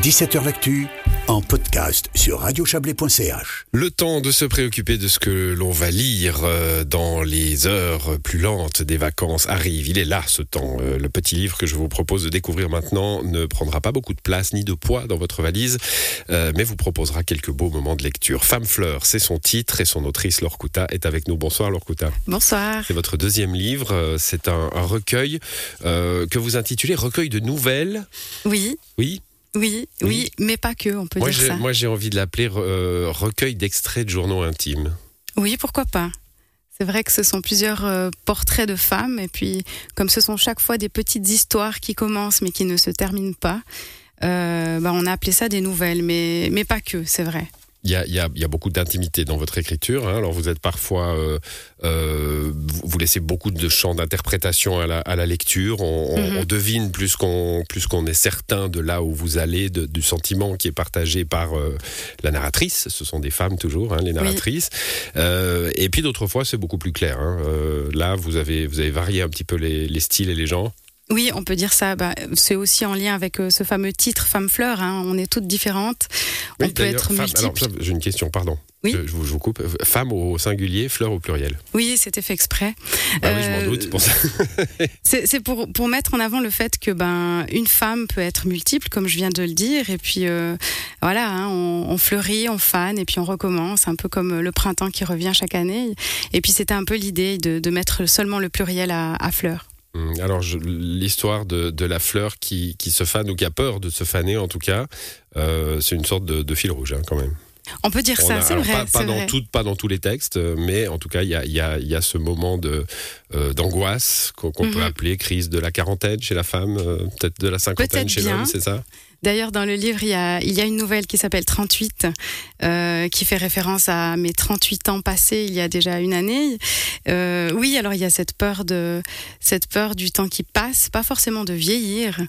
17h L'actu en podcast sur radiochablais.ch. Le temps de se préoccuper de ce que l'on va lire euh, dans les heures plus lentes des vacances arrive. Il est là ce temps. Euh, Le petit livre que je vous propose de découvrir maintenant ne prendra pas beaucoup de place ni de poids dans votre valise, euh, mais vous proposera quelques beaux moments de lecture. Femme fleur, c'est son titre et son autrice Laure Couta est avec nous. Bonsoir Laure Couta. Bonsoir. C'est votre deuxième livre. C'est un, un recueil euh, que vous intitulez Recueil de nouvelles. Oui, Oui? Oui, Oui. oui, mais pas que, on peut Moi dire ça. moi j'ai envie de l'appeler euh, recueil d'extraits de journaux intimes. Oui, pourquoi pas. C'est vrai que ce sont plusieurs euh, portraits de femmes, et puis comme ce sont chaque fois des petites histoires qui commencent mais qui ne se terminent pas, euh, bah, on a appelé ça des nouvelles, mais, mais pas que, c'est vrai. Il y a, y a- y a beaucoup d'intimité dans votre écriture. hein. Alors vous êtes parfois, euh, euh, vous laissez beaucoup de champs d'interprétation à la, à la lecture. On, Mhm. on devine plus qu'on plus qu'on est certain de là où vous allez, de- du sentiment qui est partagé par euh, la narratrice. Ce sont des femmes toujours, hein, les narratrices. Euh, et puis d'autres fois, c'est beaucoup plus clair. hein. Euh, là, vous avez vous avez varié un petit peu les, les styles et les genres. Oui, on peut dire ça. Bah, c'est aussi en lien avec euh, ce fameux titre Femme fleur. hein. On est toutes différentes. on peut être femme- multiples. alors, J'ai une question, pardon. Oui. Je, je vous, coupe. Femme au singulier, fleur au pluriel. Oui, c'était fait exprès. Bah oui, je m'en Euh, doute. c'est Pour ça. C'est c'est pour, pour mettre en avant le fait que ben une femme peut être multiple, comme je viens de le dire, et puis euh, voilà, hein, on, on fleurit, on fane, et puis on recommence, un peu comme le printemps qui revient chaque année. Et puis c'était un peu l'idée de, de mettre seulement le pluriel à, à fleurs. Hum, Alors, l'histoire de, de la fleur qui, qui se fane ou qui a peur de se faner, en tout cas, euh, c'est une sorte de, de fil rouge, hein, quand même. On peut dire On ça, c'est vrai. Pas, pas dans vrai. tout- pas dans tous les textes, euh, mais en tout cas, il y a, il y a- y a ce moment de euh, d'angoisse qu'on peut Mhm. appeler crise de la quarantaine chez la femme, euh, peut-être de la cinquantaine chez l'homme, c'est ça? D'ailleurs, dans le livre, il y a, il y a une nouvelle qui s'appelle 38, euh, qui fait référence à mes 38 ans passés il y a déjà une année. Euh, oui, alors il y a cette peur de, cette peur du temps qui passe, pas forcément de vieillir,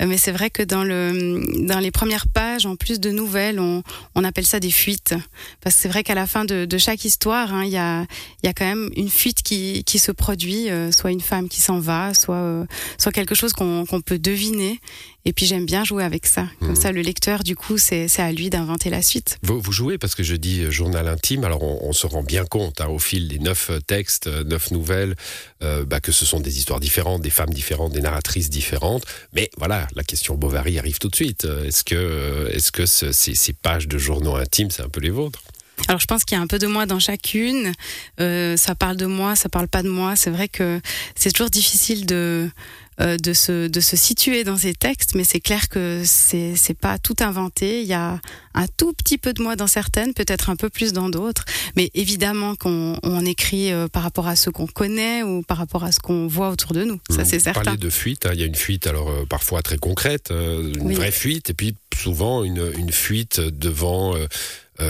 euh, mais c'est vrai que dans le, dans les premières pages, en plus de nouvelles, on, on appelle ça des fuites, parce que c'est vrai qu'à la fin de, de chaque histoire, hein, il y a, il y a quand même une fuite qui, qui se produit, euh, soit une femme qui s'en va, soit, euh, soit quelque chose qu'on qu'on peut deviner. Et puis j'aime bien jouer avec ça. Comme Mhm. ça, le lecteur, du coup, c'est à lui d'inventer la suite. vous, vous jouez parce que je dis euh, journal intime, alors on, on se rend bien compte hein, au fil des neuf euh, textes, euh, neuf nouvelles, euh, bah, que ce sont des histoires différentes, des femmes différentes, des narratrices différentes. Mais voilà, la question Bovary arrive tout de suite. Est-ce que, euh, est-ce que ce- ces, ces pages de journaux intimes, c'est un peu les vôtres? Alors je pense qu'il y a un peu de moi dans chacune. Euh, ça parle de moi, ça parle pas de moi. C'est vrai que c'est toujours difficile de euh, de se de se situer dans ces textes, mais c'est clair que c'est c'est pas tout inventé. Il y a un tout petit peu de moi dans certaines, peut-être un peu plus dans d'autres, mais évidemment qu'on on écrit euh, par rapport à ce qu'on connaît ou par rapport à ce qu'on voit autour de nous. Ça c'est certain. parlez de fuite, hein. il y a une fuite alors euh, parfois très concrète, euh, une Oui. vraie fuite, et puis souvent une, une fuite devant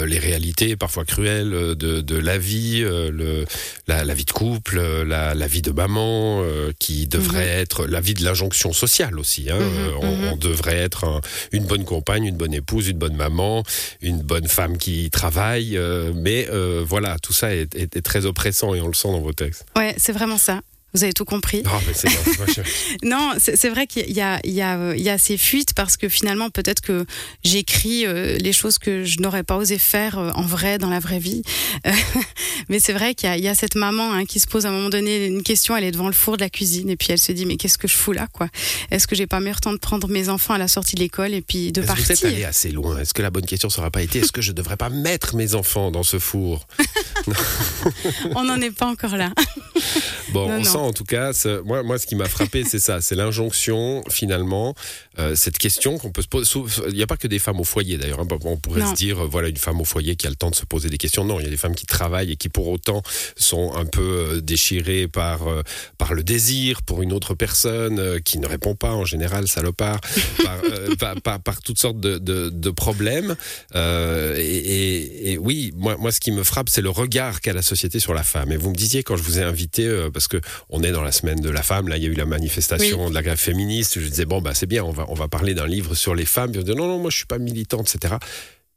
les réalités parfois cruelles euh, de, de la vie, euh, le, la, la vie de couple, euh, la, la vie de maman, euh, qui devrait être la vie de l'injonction sociale aussi. Hein. Mhm, Euh, on, mhm. on devrait être un- une bonne compagne, une bonne épouse, une bonne maman, une bonne femme qui travaille, euh, mais euh, voilà, tout ça est, est- est très oppressant et on le sent dans vos textes. Ouais, c'est vraiment ça. Vous avez tout compris. Ah, mais c'est Non, c'est vrai qu'il y a, il y, a, il y a ces fuites parce que finalement, peut-être que j'écris euh, les choses que je n'aurais pas osé faire euh, en vrai, dans la vraie vie. Euh, mais c'est vrai qu'il y, a- il y a cette maman hein, qui se pose à un moment donné une question, elle est devant le four de la cuisine et puis elle se dit, mais qu'est-ce que je fous là quoi? Est-ce que j'ai pas meilleur temps de prendre mes enfants à la sortie de l'école et puis de que Vous êtes partir allé assez loin? Est-ce que la bonne question sera pas été est-ce que je devrais pas mettre mes enfants dans ce four? On n'en est pas encore là. Bon, Non, on non. Sent en tout cas. Moi, moi, ce qui m'a frappé, c'est ça, c'est l'injonction finalement, euh, cette question qu'on peut se poser. Il n'y a pas que des femmes au foyer d'ailleurs. hein. On pourrait Non. se dire, euh, voilà, une femme au foyer qui a le temps de se poser des questions. Non, il y a des femmes qui travaillent et qui pour autant sont un peu euh, déchirées par par le désir pour une autre personne qui ne répond pas en général, salopard, par, euh, par, par, par toutes sortes de, de, de problèmes. Euh, et, et- et oui, moi, moi, ce qui me frappe, c'est le regard qu'a la société sur la femme. Et vous me disiez quand je vous ai invité, parce que on est dans la semaine de la femme, là, il y a eu la manifestation de la grève féministe. Je disais bon, bah c'est bien, on va on va parler d'un livre sur les femmes. Puis on dit non, non, moi je suis pas militante, etc.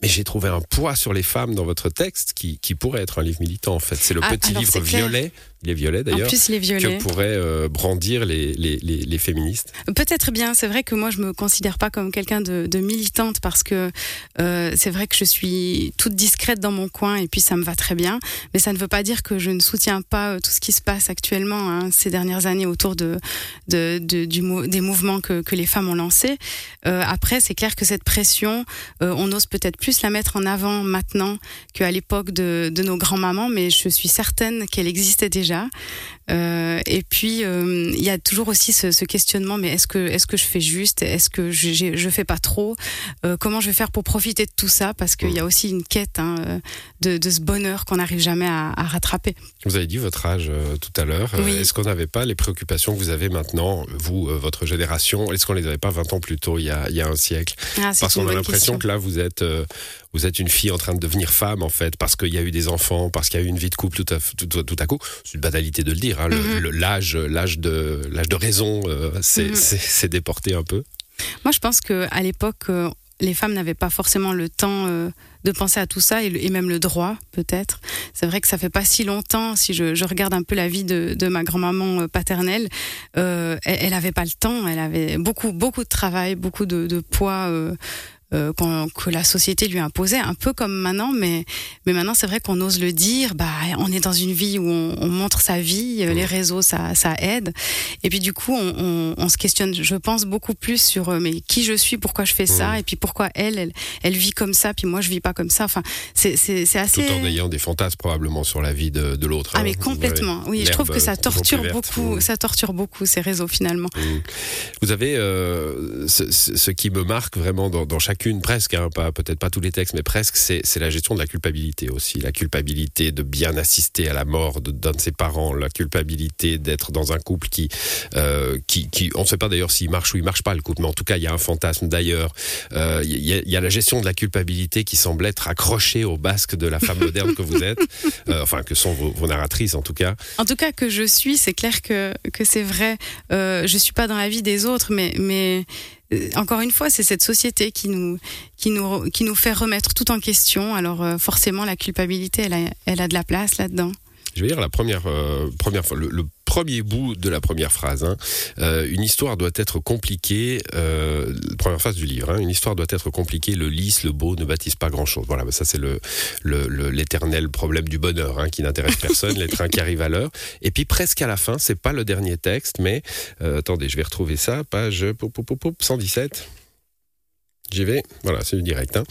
Mais j'ai trouvé un poids sur les femmes dans votre texte qui, qui pourrait être un livre militant en fait. C'est le Ah, petit livre clair. Il est violet d'ailleurs. En plus, il est violet. Que pourraient euh, brandir les, les, les, les féministes Peut-être bien. C'est vrai que moi, je me considère pas comme quelqu'un de, de, militante parce que euh, c'est vrai que je suis toute discrète dans mon coin et puis ça me va très bien. Mais ça ne veut pas dire que je ne soutiens pas euh, tout ce qui se passe actuellement hein, ces dernières années autour de, de, de du, des mouvements que, que, les femmes ont lancés. Euh, après, c'est clair que cette pression, on ose peut-être plus la mettre en avant maintenant qu'à l'époque de, de nos grands-mamans, mais je suis certaine qu'elle existait déjà euh, et puis euh, il y a toujours aussi ce, ce questionnement mais est-ce que est-ce que je fais juste? Est-ce que je, je fais pas trop? Euh, Comment je vais faire pour profiter de tout ça? Parce qu'il y a aussi une quête hein, de, de, ce bonheur qu'on n'arrive jamais à, à, rattraper. Vous avez dit votre âge tout à l'heure. Oui. Est-ce qu'on n'avait pas les préoccupations que vous avez maintenant, vous, votre génération? Est-ce qu'on les avait pas 20 ans plus tôt, il y a, il y a un siècle? Ah, Parce qu'on a l'impression que là, vous êtes vous êtes une fille en train de devenir femme en fait parce qu'il y a eu des enfants, parce qu'il y a eu une vie de couple tout à, tout, tout à coup. C'est une banalité de le dire. Hein, Mm -hmm. L'âge, l'âge de de raison, euh, c'est mm -hmm. déporté un peu. Moi, je pense que à l'époque, euh, les femmes n'avaient pas forcément le temps euh, de penser à tout ça et, même le droit peut-être. C'est vrai que ça fait pas si longtemps. Si je, je regarde un peu la vie de, de ma grand-maman paternelle, euh, elle, elle avait pas le temps. Elle avait beaucoup beaucoup de travail, beaucoup de, de poids. Euh, euh, que la société lui imposait, un peu comme maintenant, mais, mais maintenant c'est vrai qu'on ose le dire, bah, on est dans une vie où on, on montre sa vie, mmh. les réseaux ça, ça aide, et puis du coup on, on, on, se questionne, je pense beaucoup plus sur euh, mais qui je suis, pourquoi je fais ça, mmh. et puis pourquoi elle, elle, elle, vit comme ça, puis moi je vis pas comme ça, enfin c'est assez... Tout en ayant des fantasmes probablement sur la vie de, de l'autre. Ah hein. mais complètement, oui, je trouve que ça torture beaucoup, mmh. ça torture beaucoup ces réseaux finalement. Vous avez euh, ce, ce, qui me marque vraiment dans, dans chaque chacune presque, hein, pas peut-être pas tous les textes, mais presque, c'est la gestion de la culpabilité aussi, la culpabilité de bien assister à la mort d'un de, de, ses parents, la culpabilité d'être dans un couple qui, euh, qui, qui, on ne sait pas d'ailleurs s'il marche ou il marche pas le couple, mais en tout cas il y a un fantasme d'ailleurs. Il euh, y, y, a la gestion de la culpabilité qui semble être accrochée au basque de la femme moderne que vous êtes, euh, enfin que sont vos, vos, narratrices en tout cas. En tout cas que je suis, c'est clair que que c'est vrai. Je suis pas dans la vie des autres, mais mais encore une fois, c'est cette société qui nous, qui, nous, qui nous fait remettre tout en question. Alors euh, forcément, la culpabilité, elle a, elle a de la place là-dedans. Je vais lire la première, euh, première fois, le, le, premier bout de la première phrase. Hein. Euh, une histoire doit être compliquée, euh, première phrase du livre, hein. une histoire doit être compliquée, le lisse, le beau ne bâtissent pas grand-chose. Voilà, bah ça c'est l'éternel le, le, problème du bonheur hein, qui n'intéresse personne, les trains qui arrivent à l'heure. Et puis presque à la fin, c'est pas le dernier texte, mais euh, attendez, je vais retrouver ça, page pou, pou, pou, 117. J'y vais, voilà, c'est du direct. Hein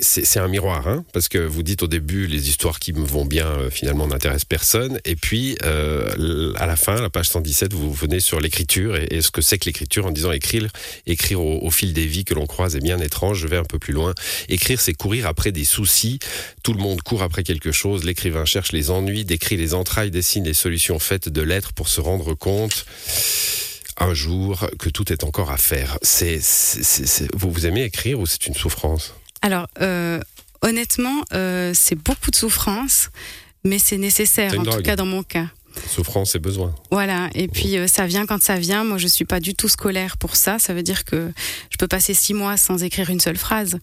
c'est un miroir, hein, parce que vous dites au début les histoires qui me vont bien euh, finalement n'intéressent personne, et puis euh, à la fin, la page 117, vous venez sur l'écriture et, ce que c'est que l'écriture en disant écrire, écrire au, au fil des vies que l'on croise est bien étrange. Je vais un peu plus loin. Écrire, c'est courir après des soucis. Tout le monde court après quelque chose. L'écrivain cherche les ennuis, décrit les entrailles, dessine les solutions faites de l'être pour se rendre compte un jour que tout est encore à faire. C'est vous vous aimez écrire ou c'est une souffrance? Alors, euh, honnêtement, euh, c'est beaucoup de souffrance, mais c'est nécessaire, en drogue. tout cas dans mon cas. Souffrance et besoin. Voilà, et puis euh, ça vient quand ça vient. Moi, je suis pas du tout scolaire pour ça. Ça veut dire que je peux passer six mois sans écrire une seule phrase.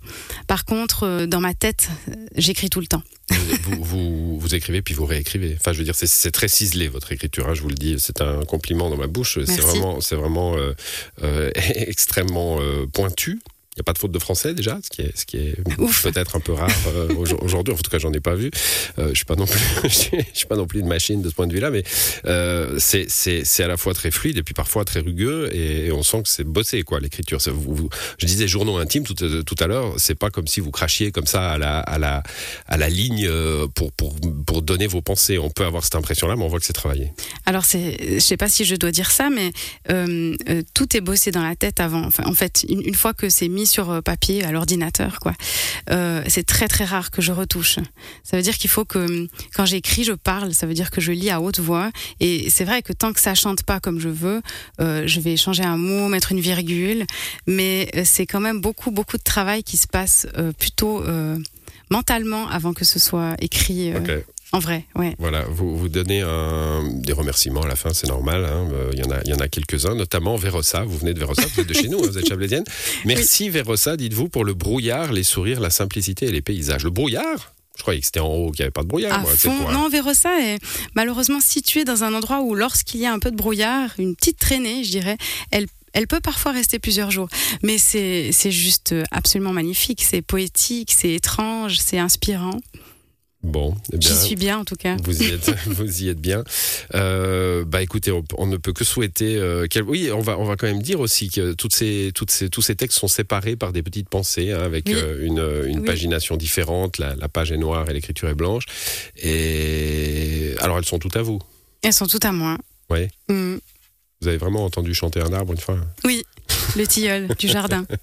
Par contre, euh, dans ma tête, j'écris tout le temps. vous, vous, vous, écrivez puis vous réécrivez. Enfin, je veux dire, c'est très ciselé votre écriture. Hein, je vous le dis, c'est un compliment dans ma bouche. C'est vraiment, c'est vraiment euh, extrêmement pointu. Il n'y a pas de faute de français déjà, ce qui est, ce qui est peut-être un peu rare euh, aujourd'hui. En tout cas, j'en ai pas vu. Euh, je suis pas non plus, je suis pas non plus une machine de ce point de vue-là, mais euh, c'est à la fois très fluide et puis parfois très rugueux et, et on sent que c'est bossé quoi l'écriture. Je disais journaux intimes tout, tout à l'heure, c'est pas comme si vous crachiez comme ça à la à la à la ligne pour pour pour donner vos pensées. On peut avoir cette impression-là, mais on voit que c'est travaillé. Alors c'est, je sais pas si je dois dire ça, mais tout est bossé dans la tête avant. Enfin, en fait, une, une fois que c'est mis sur papier à l'ordinateur quoi. Euh, c'est très très rare que je retouche. Ça veut dire qu'il faut que quand j'écris, je parle. Ça veut dire que je lis à haute voix. Et c'est vrai que tant que ça chante pas comme je veux, euh, je vais changer un mot, mettre une virgule. Mais c'est quand même beaucoup beaucoup de travail qui se passe euh, plutôt mentalement avant que ce soit écrit. En vrai, ouais. Voilà, vous, vous donnez un, des remerciements à la fin, c'est normal. Hein. Il y en a, il y en a quelques-uns, notamment Vérossa. Vous venez de Vérossa, vous êtes de chez nous, hein, vous êtes chablaisienne. Merci oui. Vérossa, dites-vous, pour le brouillard, les sourires, la simplicité et les paysages. Le brouillard? Je croyais que c'était en haut, qu'il n'y avait pas de brouillard. À moi, fond. Non, Vérossa est malheureusement située dans un endroit où, lorsqu'il y a un peu de brouillard, une petite traînée, je dirais, elle elle peut parfois rester plusieurs jours, mais c'est juste absolument magnifique. C'est poétique, c'est étrange, c'est inspirant. Bon, eh bien, J'y suis bien en tout cas. Vous y êtes, vous y êtes bien. Euh, bah écoutez, on, on ne peut que souhaiter. euh, oui, on va, on va quand même dire aussi que toutes ces, toutes ces, tous ces textes sont séparés par des petites pensées, hein, avec Oui. euh, une, une Oui. pagination différente. La, la page est noire et l'écriture est blanche. Et alors, elles sont toutes à vous. Elles sont toutes à moi. Ouais. Mm. Vous avez vraiment entendu chanter un arbre une fois? Oui, le tilleul du jardin.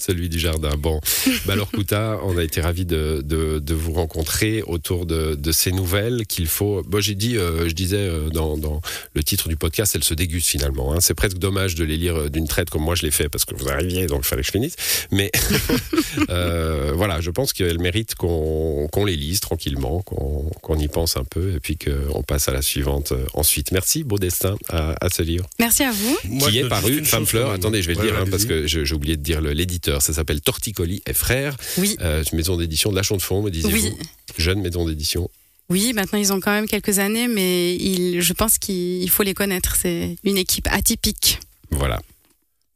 Celui du jardin. Bon, alors Kouta, on a été ravis de, de, de vous rencontrer autour de, de ces nouvelles qu'il faut. Moi, j'ai dit, euh, je disais euh, dans, dans le titre du podcast, elles se dégustent finalement. hein. C'est presque dommage de les lire euh, d'une traite comme moi je l'ai fait parce que vous arriviez, donc il fallait que je finisse. Mais euh, voilà, je pense qu'elles méritent qu'on qu'on les lise tranquillement, qu'on qu'on y pense un peu et puis qu'on passe à la suivante ensuite. Merci, beau destin à, à ce livre Merci à vous. Qui est paru, Femme Fleur. Attendez, je vais le Ouais, dire hein, parce que j'ai oublié de dire le- Ça s'appelle Torticolis et Frères, Oui. euh, une maison d'édition de la Chaux de Fonds, me disiez-vous. Oui. Jeune maison d'édition. Oui, maintenant ils ont quand même quelques années, mais il, je pense qu'il il faut les connaître. C'est une équipe atypique. Voilà.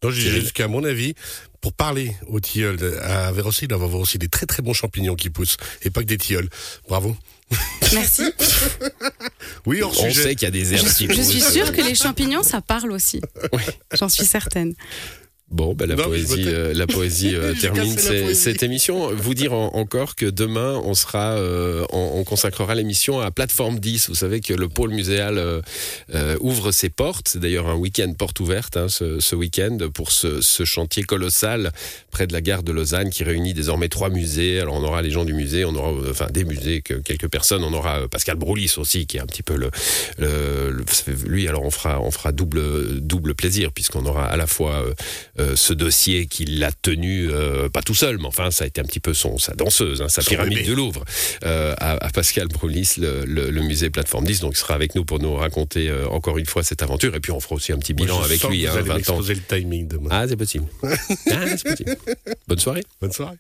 Non, je qu'à mon avis, pour parler aux tilleuls, à Vérosy, il doit y avoir aussi des très très bons champignons qui poussent, et pas que des tilleuls. Bravo. Merci. Oui, hors On sujet. sait qu'il y a des je, herbes qui je suis sûre que les champignons, ça parle aussi. J'en suis certaine. Bon, ben, la, Non, poésie, euh, la poésie euh, termine la poésie. cette émission. Vous dire en- encore que demain, on sera, euh, on, on consacrera l'émission à Plateforme 10. Vous savez que le pôle muséal ouvre ses portes. C'est d'ailleurs un week-end porte ouverte hein, ce, ce week-end pour ce, ce chantier colossal près de la gare de Lausanne qui réunit désormais trois musées. Alors on aura les gens du musée, on aura enfin des musées, que quelques personnes. On aura Pascal Broulis aussi qui est un petit peu le, le- le- lui. Alors on fera, on fera double double plaisir puisqu'on aura à la fois euh, ce dossier qui l'a tenu, euh, pas tout seul, mais enfin, ça a été un petit peu son, sa danseuse, hein, sa Son pyramide bébé. du Louvre, euh, à, à Pascal Broulis, le, le- le musée Plateforme 10. Donc, il sera avec nous pour nous raconter encore une fois cette aventure. Et puis, on fera aussi un petit bilan avec lui, vous hein, allez 20 ans. le timing demain. Ah, c'est possible. Ah, c'est possible. Bonne soirée. Bonne soirée.